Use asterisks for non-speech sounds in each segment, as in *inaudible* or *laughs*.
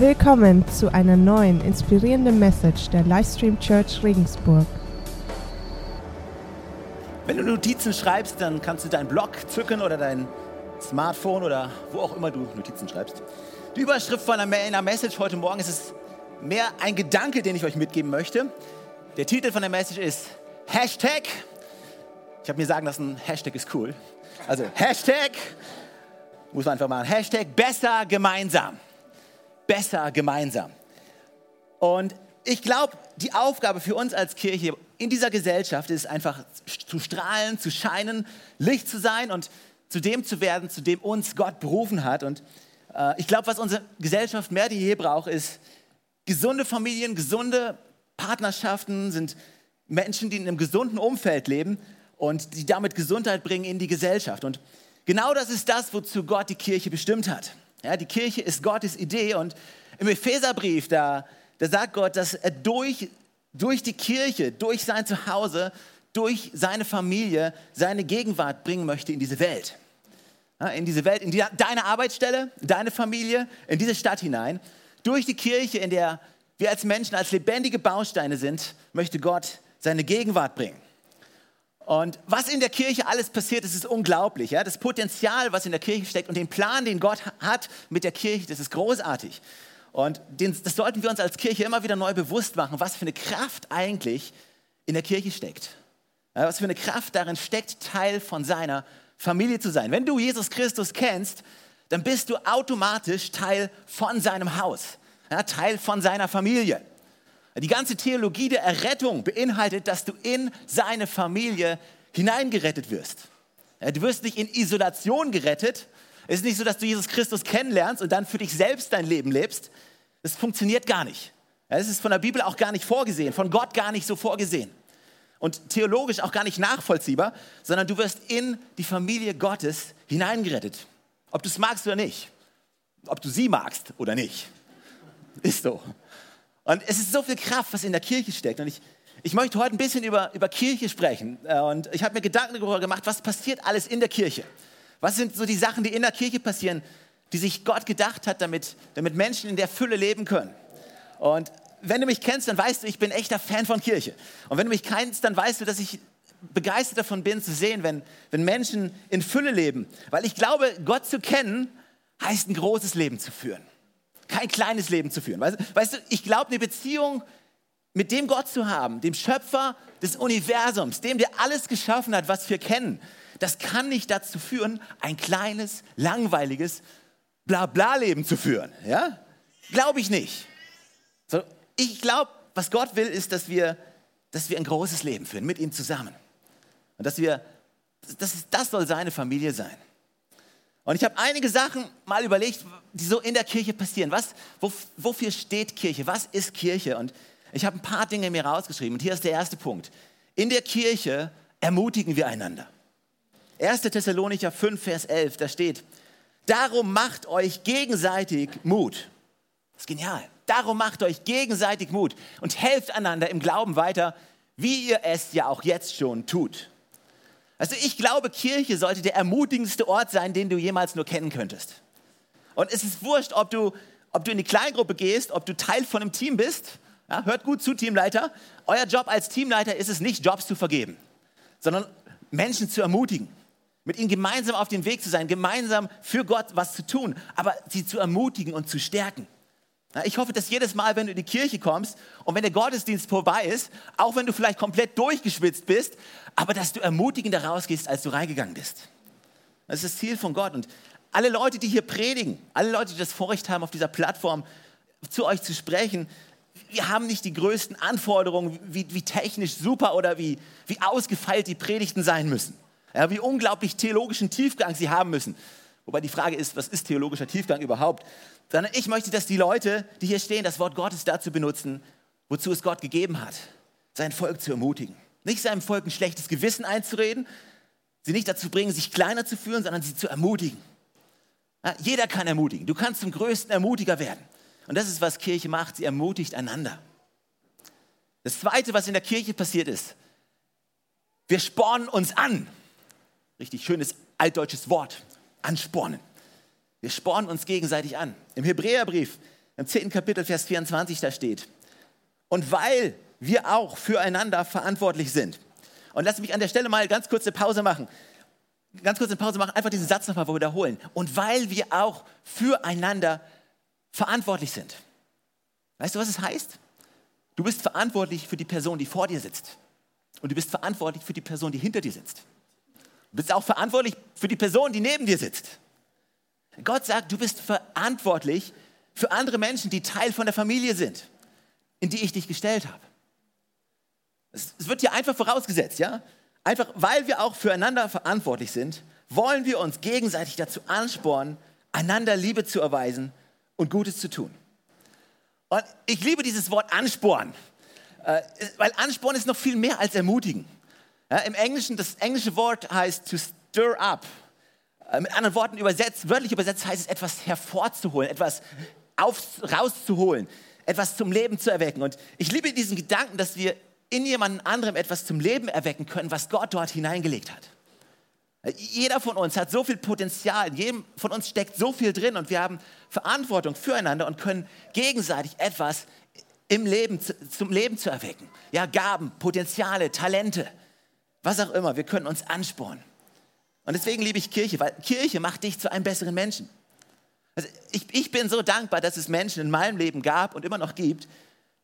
Willkommen zu einer neuen inspirierenden Message der Livestream Church Regensburg. Wenn du Notizen schreibst, dann kannst du deinen Blog zücken oder dein Smartphone oder wo auch immer du Notizen schreibst. Die Überschrift von einer Message heute Morgen ist es mehr ein Gedanke, den ich euch mitgeben möchte. Der Titel von der Message ist Hashtag. Ich habe mir sagen lassen, Hashtag ist cool. Also Hashtag, muss man einfach machen, Hashtag besser gemeinsam besser gemeinsam. Und ich glaube, die Aufgabe für uns als Kirche in dieser Gesellschaft ist einfach zu strahlen, zu scheinen, Licht zu sein und zu dem zu werden, zu dem uns Gott berufen hat. Und äh, ich glaube, was unsere Gesellschaft mehr denn je braucht, ist gesunde Familien, gesunde Partnerschaften, sind Menschen, die in einem gesunden Umfeld leben und die damit Gesundheit bringen in die Gesellschaft. Und genau das ist das, wozu Gott die Kirche bestimmt hat. Ja, die Kirche ist Gottes Idee und im Epheserbrief, da, da sagt Gott, dass er durch, durch die Kirche, durch sein Zuhause, durch seine Familie seine Gegenwart bringen möchte in diese Welt. Ja, in diese Welt, in die, deine Arbeitsstelle, deine Familie, in diese Stadt hinein. Durch die Kirche, in der wir als Menschen, als lebendige Bausteine sind, möchte Gott seine Gegenwart bringen. Und was in der Kirche alles passiert, das ist unglaublich. Ja? Das Potenzial, was in der Kirche steckt und den Plan, den Gott hat mit der Kirche, das ist großartig. Und den, das sollten wir uns als Kirche immer wieder neu bewusst machen, was für eine Kraft eigentlich in der Kirche steckt. Ja, was für eine Kraft darin steckt, Teil von seiner Familie zu sein. Wenn du Jesus Christus kennst, dann bist du automatisch Teil von seinem Haus, ja, Teil von seiner Familie. Die ganze Theologie der Errettung beinhaltet, dass du in seine Familie hineingerettet wirst. Du wirst nicht in Isolation gerettet. Es ist nicht so, dass du Jesus Christus kennenlernst und dann für dich selbst dein Leben lebst. Das funktioniert gar nicht. Es ist von der Bibel auch gar nicht vorgesehen, von Gott gar nicht so vorgesehen. Und theologisch auch gar nicht nachvollziehbar, sondern du wirst in die Familie Gottes hineingerettet. Ob du es magst oder nicht. Ob du sie magst oder nicht. Ist so. Und es ist so viel Kraft, was in der Kirche steckt. Und ich, ich möchte heute ein bisschen über, über Kirche sprechen. Äh, und ich habe mir Gedanken darüber gemacht, was passiert alles in der Kirche? Was sind so die Sachen, die in der Kirche passieren, die sich Gott gedacht hat, damit, damit Menschen in der Fülle leben können? Und wenn du mich kennst, dann weißt du, ich bin echter Fan von Kirche. Und wenn du mich kennst, dann weißt du, dass ich begeistert davon bin zu sehen, wenn, wenn Menschen in Fülle leben. Weil ich glaube, Gott zu kennen, heißt ein großes Leben zu führen kein kleines Leben zu führen. Weißt, weißt du, ich glaube, eine Beziehung mit dem Gott zu haben, dem Schöpfer des Universums, dem, der alles geschaffen hat, was wir kennen, das kann nicht dazu führen, ein kleines, langweiliges Blabla-Leben zu führen. Ja? Glaube ich nicht. So, ich glaube, was Gott will, ist, dass wir, dass wir ein großes Leben führen, mit ihm zusammen. Und dass wir, das, das soll seine Familie sein. Und ich habe einige Sachen mal überlegt, die so in der Kirche passieren. Was, wo, wofür steht Kirche? Was ist Kirche? Und ich habe ein paar Dinge mir rausgeschrieben. Und hier ist der erste Punkt. In der Kirche ermutigen wir einander. 1. Thessalonicher 5, Vers 11, da steht, darum macht euch gegenseitig Mut. Das ist genial. Darum macht euch gegenseitig Mut und helft einander im Glauben weiter, wie ihr es ja auch jetzt schon tut. Also ich glaube, Kirche sollte der ermutigendste Ort sein, den du jemals nur kennen könntest. Und es ist wurscht, ob du, ob du in die Kleingruppe gehst, ob du Teil von einem Team bist. Ja, hört gut zu, Teamleiter. Euer Job als Teamleiter ist es nicht, Jobs zu vergeben, sondern Menschen zu ermutigen, mit ihnen gemeinsam auf dem Weg zu sein, gemeinsam für Gott was zu tun, aber sie zu ermutigen und zu stärken. Ich hoffe, dass jedes Mal, wenn du in die Kirche kommst und wenn der Gottesdienst vorbei ist, auch wenn du vielleicht komplett durchgeschwitzt bist, aber dass du ermutigender rausgehst, als du reingegangen bist. Das ist das Ziel von Gott. Und alle Leute, die hier predigen, alle Leute, die das Vorrecht haben, auf dieser Plattform zu euch zu sprechen, wir haben nicht die größten Anforderungen, wie, wie technisch super oder wie, wie ausgefeilt die Predigten sein müssen. Ja, wie unglaublich theologischen Tiefgang sie haben müssen. Wobei die Frage ist, was ist theologischer Tiefgang überhaupt? Sondern ich möchte, dass die Leute, die hier stehen, das Wort Gottes dazu benutzen, wozu es Gott gegeben hat, sein Volk zu ermutigen. Nicht seinem Volk ein schlechtes Gewissen einzureden, sie nicht dazu bringen, sich kleiner zu fühlen, sondern sie zu ermutigen. Ja, jeder kann ermutigen. Du kannst zum größten Ermutiger werden. Und das ist, was Kirche macht. Sie ermutigt einander. Das Zweite, was in der Kirche passiert ist, wir spornen uns an. Richtig schönes altdeutsches Wort anspornen. Wir spornen uns gegenseitig an. Im Hebräerbrief im 10. Kapitel, Vers 24, da steht, und weil wir auch füreinander verantwortlich sind. Und lass mich an der Stelle mal ganz kurz eine Pause machen. Ganz kurz eine Pause machen, einfach diesen Satz nochmal wiederholen. Und weil wir auch füreinander verantwortlich sind. Weißt du, was es heißt? Du bist verantwortlich für die Person, die vor dir sitzt. Und du bist verantwortlich für die Person, die hinter dir sitzt. Du bist auch verantwortlich für die Person, die neben dir sitzt. Gott sagt, du bist verantwortlich für andere Menschen, die Teil von der Familie sind, in die ich dich gestellt habe. Es wird hier einfach vorausgesetzt, ja? Einfach, weil wir auch füreinander verantwortlich sind, wollen wir uns gegenseitig dazu anspornen, einander Liebe zu erweisen und Gutes zu tun. Und ich liebe dieses Wort Ansporn, äh, weil Ansporn ist noch viel mehr als ermutigen. Ja, Im Englischen, das englische Wort heißt to stir up. Äh, mit anderen Worten übersetzt, wörtlich übersetzt heißt es etwas hervorzuholen, etwas auf, rauszuholen, etwas zum Leben zu erwecken. Und ich liebe diesen Gedanken, dass wir in jemand anderem etwas zum Leben erwecken können, was Gott dort hineingelegt hat. Jeder von uns hat so viel Potenzial, jedem von uns steckt so viel drin und wir haben Verantwortung füreinander und können gegenseitig etwas im Leben, zum Leben zu erwecken. Ja, Gaben, Potenziale, Talente, was auch immer. Wir können uns anspornen. Und deswegen liebe ich Kirche, weil Kirche macht dich zu einem besseren Menschen. Also ich, ich bin so dankbar, dass es Menschen in meinem Leben gab und immer noch gibt,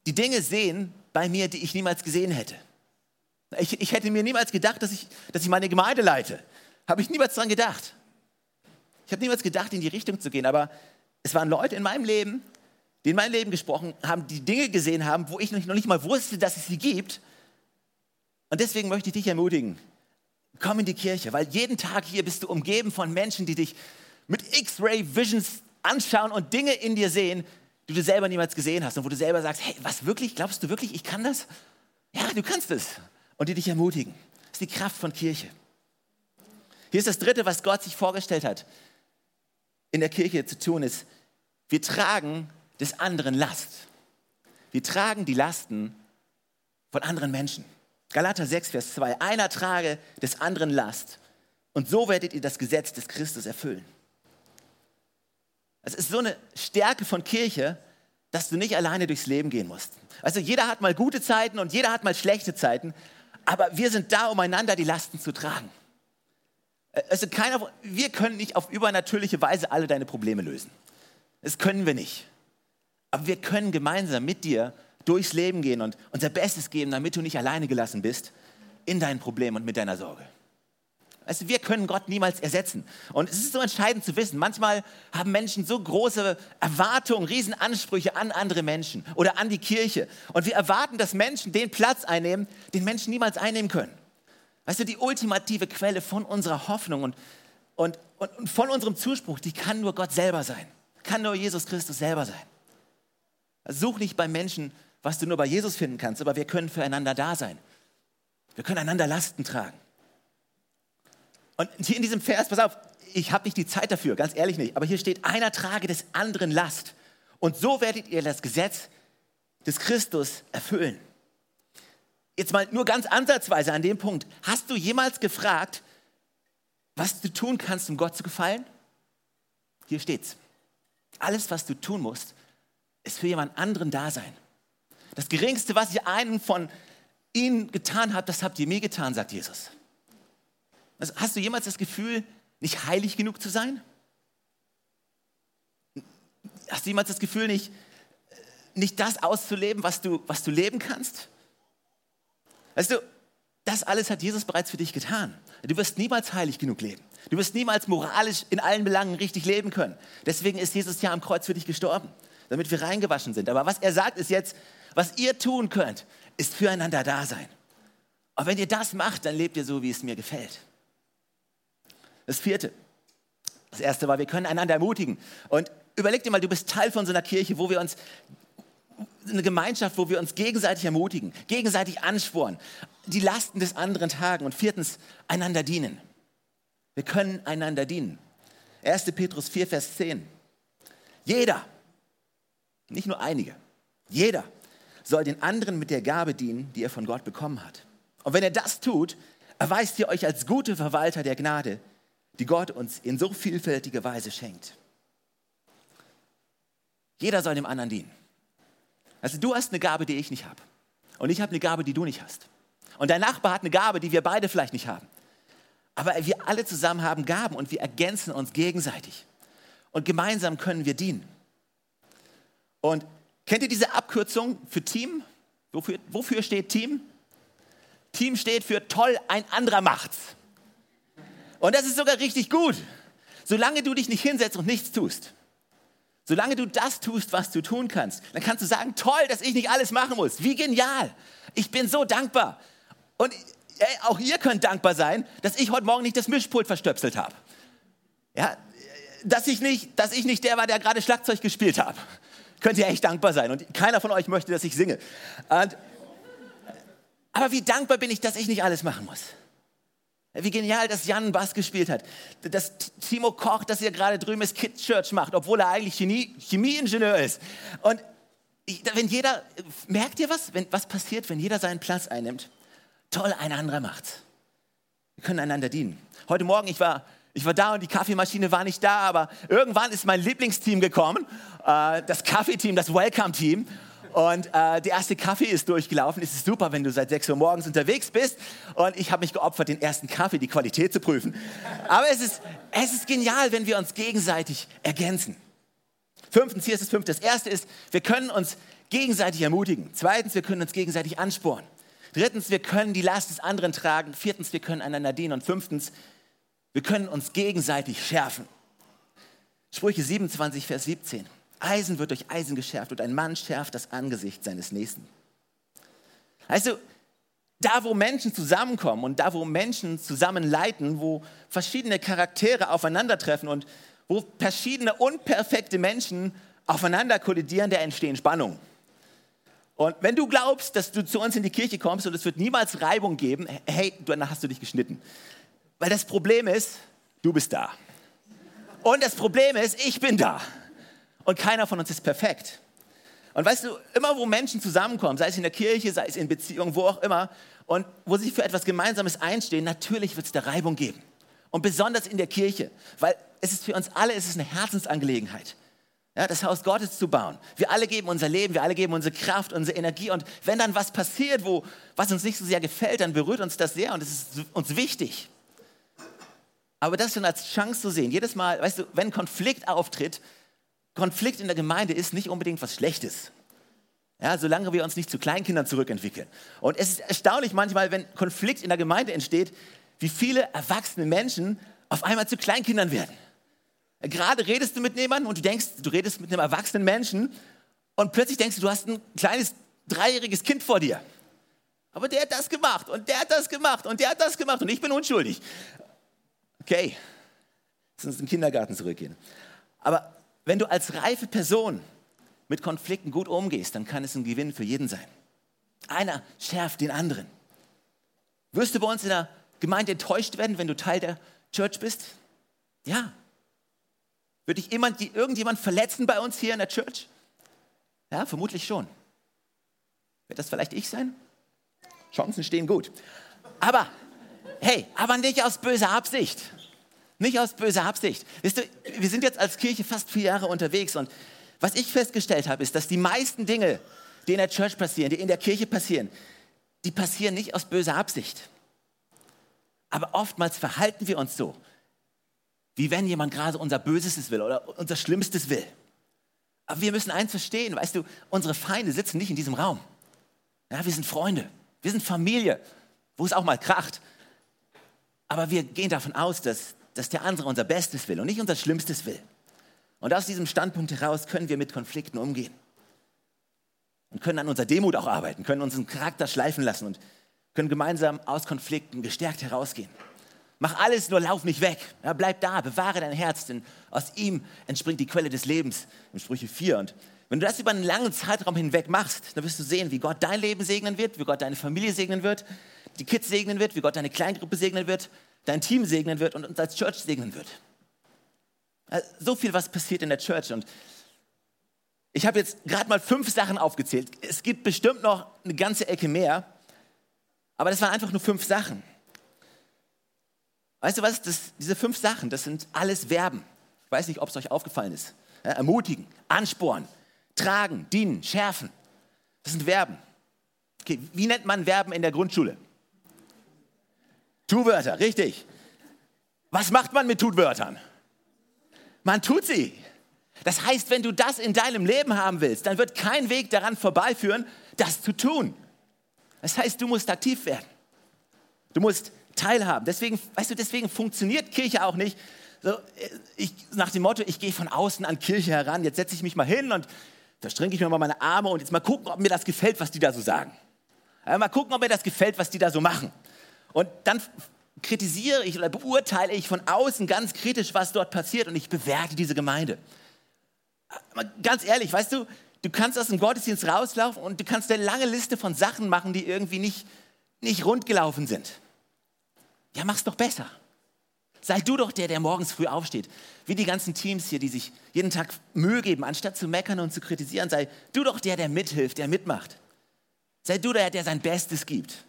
die Dinge sehen bei mir, die ich niemals gesehen hätte. Ich, ich hätte mir niemals gedacht, dass ich, dass ich meine Gemeinde leite. Habe ich niemals daran gedacht. Ich habe niemals gedacht, in die Richtung zu gehen. Aber es waren Leute in meinem Leben, die in meinem Leben gesprochen haben, die Dinge gesehen haben, wo ich noch nicht mal wusste, dass es sie gibt. Und deswegen möchte ich dich ermutigen, komm in die Kirche, weil jeden Tag hier bist du umgeben von Menschen, die dich mit X-Ray Visions anschauen und Dinge in dir sehen, die du selber niemals gesehen hast und wo du selber sagst, hey, was wirklich, glaubst du wirklich, ich kann das? Ja, du kannst es. Und die dich ermutigen. Das ist die Kraft von Kirche. Hier ist das Dritte, was Gott sich vorgestellt hat, in der Kirche zu tun ist, wir tragen des anderen Last. Wir tragen die Lasten von anderen Menschen. Galater 6, Vers 2. Einer trage des anderen Last. Und so werdet ihr das Gesetz des Christus erfüllen. Es ist so eine Stärke von Kirche, dass du nicht alleine durchs Leben gehen musst. Also jeder hat mal gute Zeiten und jeder hat mal schlechte Zeiten, aber wir sind da, um einander die Lasten zu tragen. Also keiner, wir können nicht auf übernatürliche Weise alle deine Probleme lösen. Das können wir nicht. Aber wir können gemeinsam mit dir durchs Leben gehen und unser Bestes geben, damit du nicht alleine gelassen bist in deinen Problemen und mit deiner Sorge. Also wir können Gott niemals ersetzen. Und es ist so entscheidend zu wissen, manchmal haben Menschen so große Erwartungen, Riesenansprüche an andere Menschen oder an die Kirche. Und wir erwarten, dass Menschen den Platz einnehmen, den Menschen niemals einnehmen können. Weißt du, die ultimative Quelle von unserer Hoffnung und, und, und von unserem Zuspruch, die kann nur Gott selber sein. Kann nur Jesus Christus selber sein. Such nicht bei Menschen, was du nur bei Jesus finden kannst, aber wir können füreinander da sein. Wir können einander Lasten tragen. Und hier in diesem Vers, pass auf, ich habe nicht die Zeit dafür, ganz ehrlich nicht, aber hier steht, einer trage des anderen Last. Und so werdet ihr das Gesetz des Christus erfüllen. Jetzt mal nur ganz ansatzweise an dem Punkt. Hast du jemals gefragt, was du tun kannst, um Gott zu gefallen? Hier steht's. Alles, was du tun musst, ist für jemand anderen da sein. Das Geringste, was ihr einen von ihnen getan habt, das habt ihr mir getan, sagt Jesus. Hast du jemals das Gefühl, nicht heilig genug zu sein? Hast du jemals das Gefühl, nicht, nicht das auszuleben, was du, was du leben kannst? Weißt du, das alles hat Jesus bereits für dich getan. Du wirst niemals heilig genug leben. Du wirst niemals moralisch in allen Belangen richtig leben können. Deswegen ist Jesus ja am Kreuz für dich gestorben, damit wir reingewaschen sind. Aber was er sagt, ist jetzt, was ihr tun könnt, ist füreinander da sein. Und wenn ihr das macht, dann lebt ihr so, wie es mir gefällt. Das vierte. Das erste war, wir können einander ermutigen. Und überleg dir mal, du bist Teil von so einer Kirche, wo wir uns eine Gemeinschaft, wo wir uns gegenseitig ermutigen, gegenseitig anspornen, die Lasten des anderen tragen und viertens einander dienen. Wir können einander dienen. 1. Petrus 4, Vers 10. Jeder, nicht nur einige, jeder soll den anderen mit der Gabe dienen, die er von Gott bekommen hat. Und wenn er das tut, erweist ihr euch als gute Verwalter der Gnade, die Gott uns in so vielfältiger Weise schenkt. Jeder soll dem anderen dienen. Also du hast eine Gabe, die ich nicht habe. Und ich habe eine Gabe, die du nicht hast. Und dein Nachbar hat eine Gabe, die wir beide vielleicht nicht haben. Aber wir alle zusammen haben Gaben und wir ergänzen uns gegenseitig. Und gemeinsam können wir dienen. Und kennt ihr diese Abkürzung für Team? Wofür, wofür steht Team? Team steht für toll, ein anderer macht's. Und das ist sogar richtig gut. Solange du dich nicht hinsetzt und nichts tust, solange du das tust, was du tun kannst, dann kannst du sagen, toll, dass ich nicht alles machen muss. Wie genial. Ich bin so dankbar. Und ey, auch ihr könnt dankbar sein, dass ich heute Morgen nicht das Mischpult verstöpselt habe. Ja, dass ich nicht, dass ich nicht der war, der gerade Schlagzeug gespielt hat. Könnt ihr echt dankbar sein. Und keiner von euch möchte, dass ich singe. Und, aber wie dankbar bin ich, dass ich nicht alles machen muss. Wie genial, dass Jan Bass gespielt hat. Dass Timo Koch, dass er gerade drüben ist, Kids Church macht, obwohl er eigentlich Chemie, Chemieingenieur ist. Und wenn jeder, merkt ihr was? Wenn, was passiert, wenn jeder seinen Platz einnimmt? Toll, ein anderer macht's. Wir können einander dienen. Heute Morgen, ich war, ich war da und die Kaffeemaschine war nicht da, aber irgendwann ist mein Lieblingsteam gekommen, äh, das Kaffeeteam, das Welcome-Team. Und äh, der erste Kaffee ist durchgelaufen. Es ist super, wenn du seit 6 Uhr morgens unterwegs bist. Und ich habe mich geopfert, den ersten Kaffee, die Qualität zu prüfen. Aber es ist, es ist genial, wenn wir uns gegenseitig ergänzen. Fünftens, hier ist das fünfte. Das erste ist, wir können uns gegenseitig ermutigen. Zweitens, wir können uns gegenseitig anspornen. Drittens, wir können die Last des anderen tragen. Viertens, wir können einander dienen. Und fünftens, wir können uns gegenseitig schärfen. Sprüche 27, Vers 17. Eisen wird durch Eisen geschärft und ein Mann schärft das Angesicht seines Nächsten. Also, da wo Menschen zusammenkommen und da wo Menschen zusammen leiten, wo verschiedene Charaktere aufeinandertreffen und wo verschiedene unperfekte Menschen aufeinander kollidieren, da entstehen Spannungen. Und wenn du glaubst, dass du zu uns in die Kirche kommst und es wird niemals Reibung geben, hey, danach hast du dich geschnitten. Weil das Problem ist, du bist da. Und das Problem ist, ich bin da. Und keiner von uns ist perfekt. Und weißt du, immer wo Menschen zusammenkommen, sei es in der Kirche, sei es in Beziehungen, wo auch immer, und wo sie für etwas Gemeinsames einstehen, natürlich wird es da Reibung geben. Und besonders in der Kirche, weil es ist für uns alle es ist eine Herzensangelegenheit, ja, das Haus Gottes zu bauen. Wir alle geben unser Leben, wir alle geben unsere Kraft, unsere Energie. Und wenn dann was passiert, wo, was uns nicht so sehr gefällt, dann berührt uns das sehr und es ist uns wichtig. Aber das schon als Chance zu sehen, jedes Mal, weißt du, wenn Konflikt auftritt, Konflikt in der Gemeinde ist nicht unbedingt was Schlechtes. Ja, solange wir uns nicht zu Kleinkindern zurückentwickeln. Und es ist erstaunlich manchmal, wenn Konflikt in der Gemeinde entsteht, wie viele erwachsene Menschen auf einmal zu Kleinkindern werden. Gerade redest du mit jemandem und du denkst, du redest mit einem erwachsenen Menschen und plötzlich denkst du, du hast ein kleines dreijähriges Kind vor dir. Aber der hat das gemacht und der hat das gemacht und der hat das gemacht und ich bin unschuldig. Okay, lass uns in den Kindergarten zurückgehen. Aber wenn du als reife Person mit Konflikten gut umgehst, dann kann es ein Gewinn für jeden sein. Einer schärft den anderen. Wirst du bei uns in der Gemeinde enttäuscht werden, wenn du Teil der Church bist? Ja. Würde dich jemand, irgendjemand verletzen bei uns hier in der Church? Ja, vermutlich schon. Wird das vielleicht ich sein? Chancen stehen gut. Aber, hey, aber nicht aus böser Absicht. Nicht aus böser Absicht. Weißt du, wir sind jetzt als Kirche fast vier Jahre unterwegs und was ich festgestellt habe, ist, dass die meisten Dinge, die in der Church passieren, die in der Kirche passieren, die passieren nicht aus böser Absicht. Aber oftmals verhalten wir uns so, wie wenn jemand gerade unser Bösestes will oder unser Schlimmstes will. Aber wir müssen eins verstehen, weißt du, unsere Feinde sitzen nicht in diesem Raum. Ja, wir sind Freunde, wir sind Familie, wo es auch mal kracht. Aber wir gehen davon aus, dass dass der andere unser Bestes will und nicht unser Schlimmstes will. Und aus diesem Standpunkt heraus können wir mit Konflikten umgehen. Und können an unserer Demut auch arbeiten, können unseren Charakter schleifen lassen und können gemeinsam aus Konflikten gestärkt herausgehen. Mach alles, nur lauf nicht weg. Ja, bleib da, bewahre dein Herz, denn aus ihm entspringt die Quelle des Lebens in Sprüche 4. Und wenn du das über einen langen Zeitraum hinweg machst, dann wirst du sehen, wie Gott dein Leben segnen wird, wie Gott deine Familie segnen wird, die Kids segnen wird, wie Gott deine Kleingruppe segnen wird, dein Team segnen wird und uns als Church segnen wird. So viel, was passiert in der Church. Und ich habe jetzt gerade mal fünf Sachen aufgezählt. Es gibt bestimmt noch eine ganze Ecke mehr, aber das waren einfach nur fünf Sachen. Weißt du was? Das, diese fünf Sachen, das sind alles Verben. Ich weiß nicht, ob es euch aufgefallen ist. Ja, ermutigen, anspornen, tragen, dienen, schärfen. Das sind Verben. Okay, wie nennt man Verben in der Grundschule? Tu-Wörter, richtig. Was macht man mit Tutwörtern? Man tut sie. Das heißt, wenn du das in deinem Leben haben willst, dann wird kein Weg daran vorbeiführen, das zu tun. Das heißt, du musst aktiv werden. Du musst teilhaben. Deswegen, weißt du, deswegen funktioniert Kirche auch nicht. So, ich, nach dem Motto, ich gehe von außen an Kirche heran, jetzt setze ich mich mal hin und da strecke ich mir mal meine Arme und jetzt mal gucken, ob mir das gefällt, was die da so sagen. Mal gucken, ob mir das gefällt, was die da so machen. Und dann kritisiere ich oder beurteile ich von außen ganz kritisch, was dort passiert und ich bewerte diese Gemeinde. Aber ganz ehrlich, weißt du, du kannst aus dem Gottesdienst rauslaufen und du kannst eine lange Liste von Sachen machen, die irgendwie nicht, nicht rund gelaufen sind. Ja, mach's doch besser. Sei du doch der, der morgens früh aufsteht. Wie die ganzen Teams hier, die sich jeden Tag Mühe geben, anstatt zu meckern und zu kritisieren. Sei du doch der, der mithilft, der mitmacht. Sei du der, der sein Bestes gibt.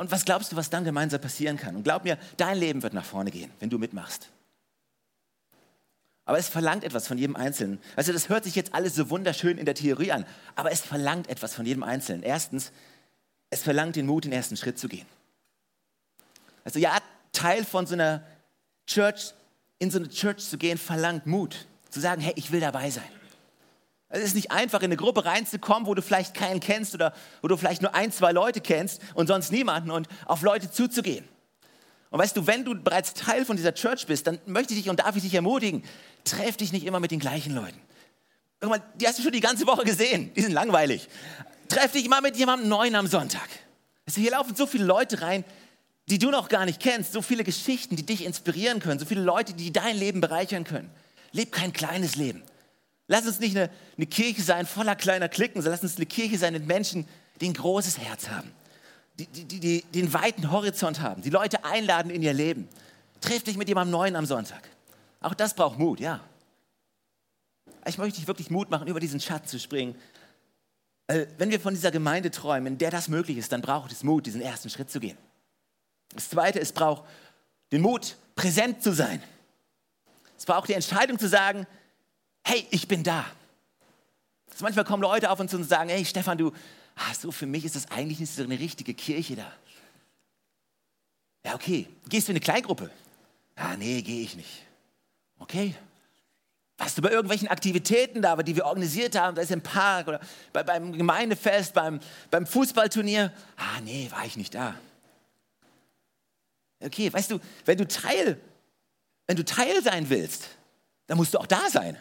Und was glaubst du, was dann gemeinsam passieren kann? Und glaub mir, dein Leben wird nach vorne gehen, wenn du mitmachst. Aber es verlangt etwas von jedem Einzelnen. Also das hört sich jetzt alles so wunderschön in der Theorie an, aber es verlangt etwas von jedem Einzelnen. Erstens, es verlangt den Mut, den ersten Schritt zu gehen. Also ja, Teil von so einer Church, in so eine Church zu gehen, verlangt Mut. Zu sagen, hey, ich will dabei sein. Es ist nicht einfach, in eine Gruppe reinzukommen, wo du vielleicht keinen kennst oder wo du vielleicht nur ein, zwei Leute kennst und sonst niemanden und auf Leute zuzugehen. Und weißt du, wenn du bereits Teil von dieser Church bist, dann möchte ich dich und darf ich dich ermutigen, treff dich nicht immer mit den gleichen Leuten. Irgendwann, die hast du schon die ganze Woche gesehen, die sind langweilig. Treff dich mal mit jemandem Neuen am Sonntag. Also hier laufen so viele Leute rein, die du noch gar nicht kennst, so viele Geschichten, die dich inspirieren können, so viele Leute, die dein Leben bereichern können. Leb kein kleines Leben. Lass uns nicht eine, eine Kirche sein voller kleiner Klicken, sondern lass uns eine Kirche sein mit Menschen, die ein großes Herz haben die, die, die, den weiten Horizont haben, die Leute einladen in ihr Leben. Triff dich mit jemandem Neuen am Sonntag. Auch das braucht Mut, ja. Ich möchte dich wirklich Mut machen, über diesen Schatz zu springen. Wenn wir von dieser Gemeinde träumen, in der das möglich ist, dann braucht es Mut, diesen ersten Schritt zu gehen. Das Zweite, es braucht den Mut, präsent zu sein. Es braucht die Entscheidung zu sagen, hey, ich bin da. manchmal kommen Leute auf uns und sagen, hey Stefan, du, ah, so für mich ist das eigentlich nicht so eine richtige Kirche da. Ja, okay. Gehst du in eine Kleingruppe? Ah, nee, gehe ich nicht. Okay. Warst du bei irgendwelchen Aktivitäten da, die wir organisiert haben, da ist im Park oder bei, beim Gemeindefest, beim, beim Fußballturnier? Ah, nee, war ich nicht da. Okay, weißt du, wenn du Teil, wenn du Teil sein willst, dann musst du auch da sein.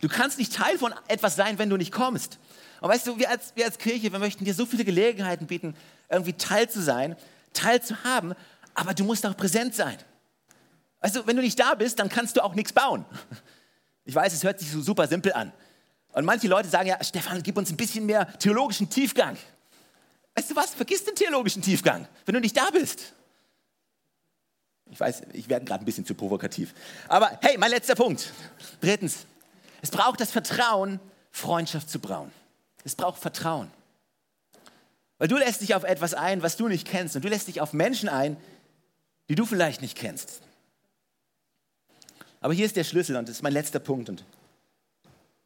Du kannst nicht Teil von etwas sein, wenn du nicht kommst. Und weißt du, wir als, wir als Kirche, wir möchten dir so viele Gelegenheiten bieten, irgendwie Teil zu sein, Teil zu haben, aber du musst auch präsent sein. Du, wenn du nicht da bist, dann kannst du auch nichts bauen. *laughs* Ich weiß, es hört sich so super simpel an. Und manche Leute sagen ja, Stefan, gib uns ein bisschen mehr theologischen Tiefgang. Weißt du was? Vergiss den theologischen Tiefgang, wenn du nicht da bist. Ich weiß, ich werde gerade ein bisschen zu provokativ. Aber hey, mein letzter Punkt. Drittens, es braucht das Vertrauen, Freundschaft zu brauen. Es braucht Vertrauen. Weil du lässt dich auf etwas ein, was du nicht kennst. Und du lässt dich auf Menschen ein, die du vielleicht nicht kennst. Aber hier ist der Schlüssel und das ist mein letzter Punkt. Und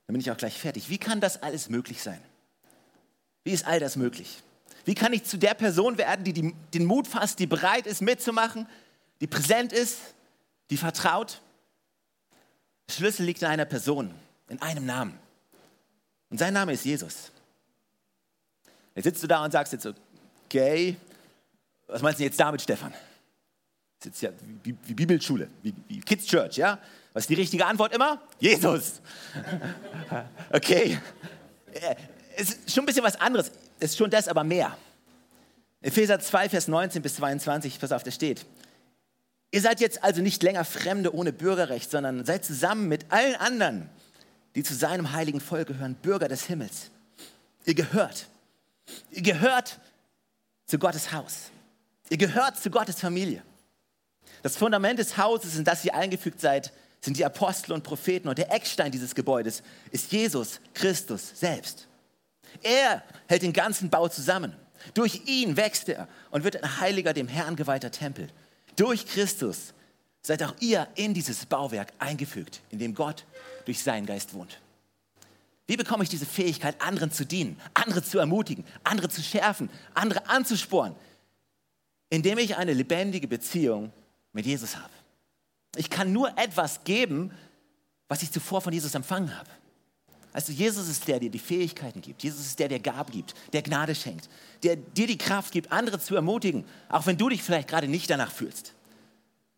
dann bin ich auch gleich fertig. Wie kann das alles möglich sein? Wie ist all das möglich? Wie kann ich zu der Person werden, die, die den Mut fasst, die bereit ist mitzumachen, die präsent ist, die vertraut? Der Schlüssel liegt in einer Person, in einem Namen. Und sein Name ist Jesus. Jetzt sitzt du da und sagst jetzt okay, was meinst du jetzt damit, Stefan? Das ist jetzt ja wie, Bibelschule, wie, wie Kids Church, ja? Was ist die richtige Antwort immer? Jesus. *laughs* okay. Es ist schon ein bisschen was anderes. Es ist schon das, aber mehr. Epheser 2, Vers 19 bis 22, pass auf, da steht. Ihr seid jetzt also nicht länger Fremde ohne Bürgerrecht, sondern seid zusammen mit allen anderen die zu seinem heiligen Volk gehören, Bürger des Himmels. Ihr gehört. Ihr gehört zu Gottes Haus. Ihr gehört zu Gottes Familie. Das Fundament des Hauses, in das ihr eingefügt seid, sind die Apostel und Propheten und der Eckstein dieses Gebäudes ist Jesus Christus selbst. Er hält den ganzen Bau zusammen. Durch ihn wächst er und wird ein heiliger, dem Herrn geweihter Tempel. Durch Christus seid auch ihr in dieses Bauwerk eingefügt, in dem Gott durch seinen Geist wohnt. Wie bekomme ich diese Fähigkeit, anderen zu dienen, andere zu ermutigen, andere zu schärfen, andere anzusporen? Indem ich eine lebendige Beziehung mit Jesus habe. Ich kann nur etwas geben, was ich zuvor von Jesus empfangen habe. Also Jesus ist der, der die Fähigkeiten gibt. Jesus ist der, der Gaben gibt, der Gnade schenkt, der dir die Kraft gibt, andere zu ermutigen, auch wenn du dich vielleicht gerade nicht danach fühlst.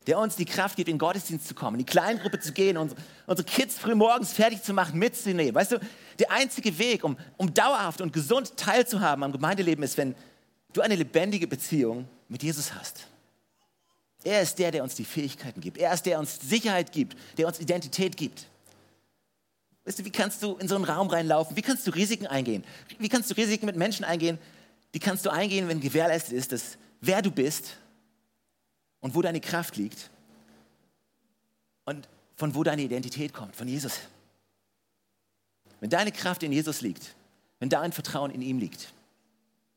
Der uns die Kraft gibt, in den Gottesdienst zu kommen, in die Kleingruppe zu gehen, unsere, unsere Kids früh morgens fertig zu machen, mitzunehmen. Weißt du, der einzige Weg, um, um dauerhaft und gesund teilzuhaben am Gemeindeleben, ist, wenn du eine lebendige Beziehung mit Jesus hast. Er ist der, der uns die Fähigkeiten gibt. Er ist der, der uns Sicherheit gibt, der uns Identität gibt. Weißt du, wie kannst du in so einen Raum reinlaufen? Wie kannst du Risiken eingehen? Wie kannst du Risiken mit Menschen eingehen? Die kannst du eingehen, wenn gewährleistet ist, dass wer du bist und wo deine Kraft liegt und von wo deine Identität kommt, von Jesus. Wenn deine Kraft in Jesus liegt, wenn dein Vertrauen in ihm liegt,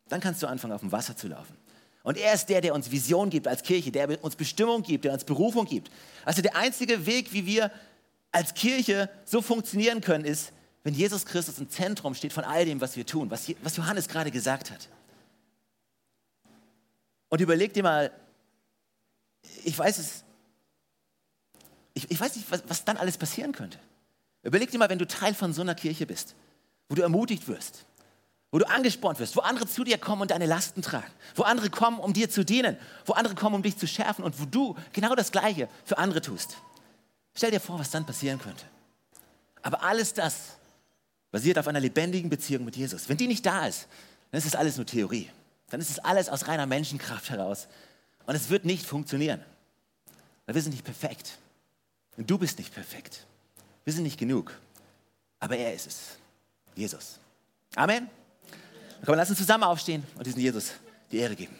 dann kannst du anfangen, auf dem Wasser zu laufen. Und er ist der, der uns Vision gibt als Kirche, der uns Bestimmung gibt, der uns Berufung gibt. Also der einzige Weg, wie wir als Kirche so funktionieren können, ist, wenn Jesus Christus im Zentrum steht von all dem, was wir tun, was, Johannes gerade gesagt hat. Und überleg dir mal, ich weiß es, ich, ich weiß nicht, was, was dann alles passieren könnte. Überleg dir mal, wenn du Teil von so einer Kirche bist, wo du ermutigt wirst, wo du angespornt wirst, wo andere zu dir kommen und deine Lasten tragen, wo andere kommen, um dir zu dienen, wo andere kommen, um dich zu schärfen und wo du genau das Gleiche für andere tust. Stell dir vor, was dann passieren könnte. Aber alles das basiert auf einer lebendigen Beziehung mit Jesus. Wenn die nicht da ist, dann ist es alles nur Theorie. Dann ist es alles aus reiner Menschenkraft heraus. Und es wird nicht funktionieren. Weil wir sind nicht perfekt. Und du bist nicht perfekt. Wir sind nicht genug. Aber er ist es. Jesus. Amen. Komm, lass uns zusammen aufstehen und diesem Jesus die Ehre geben.